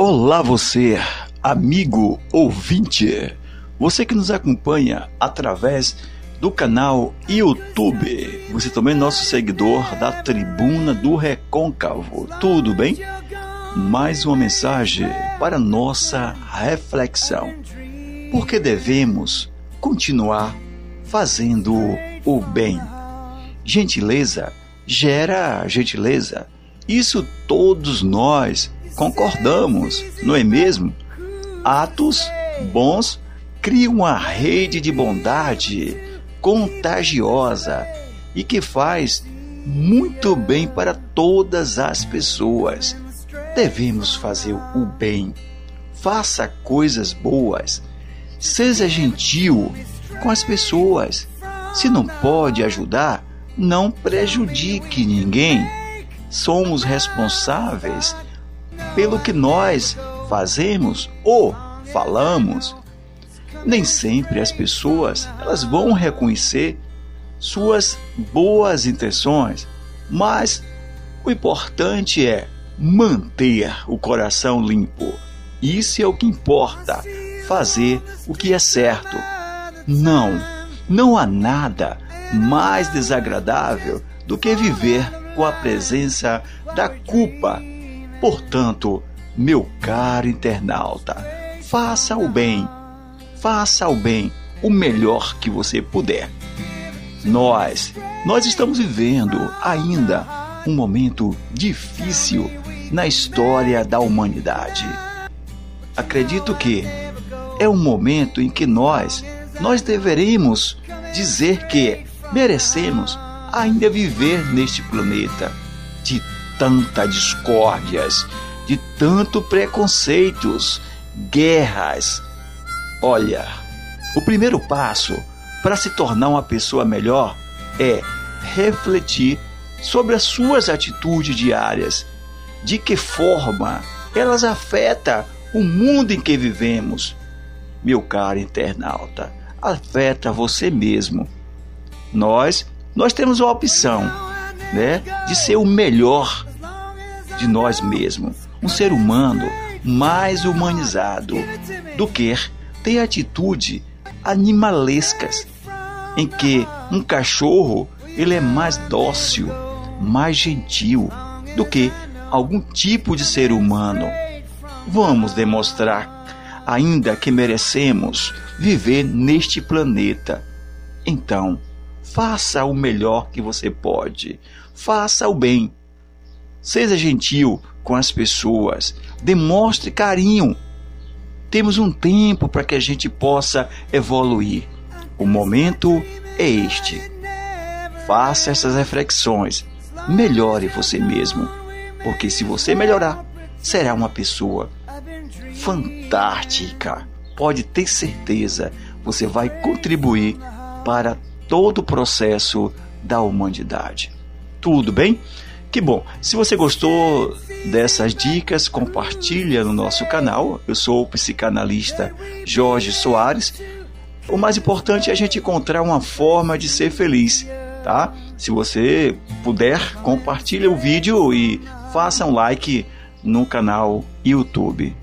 Olá você, amigo ouvinte, você que nos acompanha através do canal YouTube, você também é nosso seguidor da Tribuna do Recôncavo, tudo bem? Mais uma mensagem para nossa reflexão. Por que devemos continuar fazendo o bem? Gentileza gera gentileza. Isso todos nós concordamos, não é mesmo? Atos bons criam uma rede de bondade contagiosa e que faz muito bem para todas as pessoas. Devemos fazer o bem. Faça coisas boas. Seja gentil com as pessoas. Se não pode ajudar, não prejudique ninguém. Somos responsáveis pelo que nós fazemos ou falamos. Nem sempre as pessoas elas vão reconhecer suas boas intenções, mas o importante é manter o coração limpo. Isso é o que importa, fazer o que é certo. Não, não há nada mais desagradável do que viver com a presença da culpa Portanto, meu caro internauta, faça o bem, faça o bem o melhor que você puder. Nós, nós estamos vivendo ainda um momento difícil na história da humanidade. Acredito que é um momento em que nós, nós deveremos dizer que merecemos ainda viver neste planeta de tanta discórdias, de tanto preconceitos, guerras. Olha, o primeiro passo para se tornar uma pessoa melhor é refletir sobre as suas atitudes diárias, de que forma elas afetam o mundo em que vivemos. Meu caro internauta, afeta você mesmo. Nós, nós temos a opção, né, de ser o melhor de nós mesmos, um ser humano mais humanizado do que ter atitude animalescas, em que um cachorro ele é mais dócil, mais gentil do que algum tipo de ser humano. Vamos demonstrar ainda que merecemos viver neste planeta. Então, faça o melhor que você pode. Faça o bem. Seja gentil com as pessoas. Demonstre carinho. Temos um tempo para que a gente possa evoluir. O momento é este. Faça essas reflexões. Melhore você mesmo. Porque se você melhorar, será uma pessoa fantástica. Pode ter certeza, você vai contribuir para todo o processo da humanidade. Tudo bem? Que bom! Se você gostou dessas dicas, compartilha no nosso canal. Eu sou o psicanalista Jorge Soares. O mais importante é a gente encontrar uma forma de ser feliz, tá? Se você puder, compartilha o vídeo e faça um like no canal YouTube.